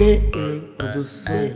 BE Produções.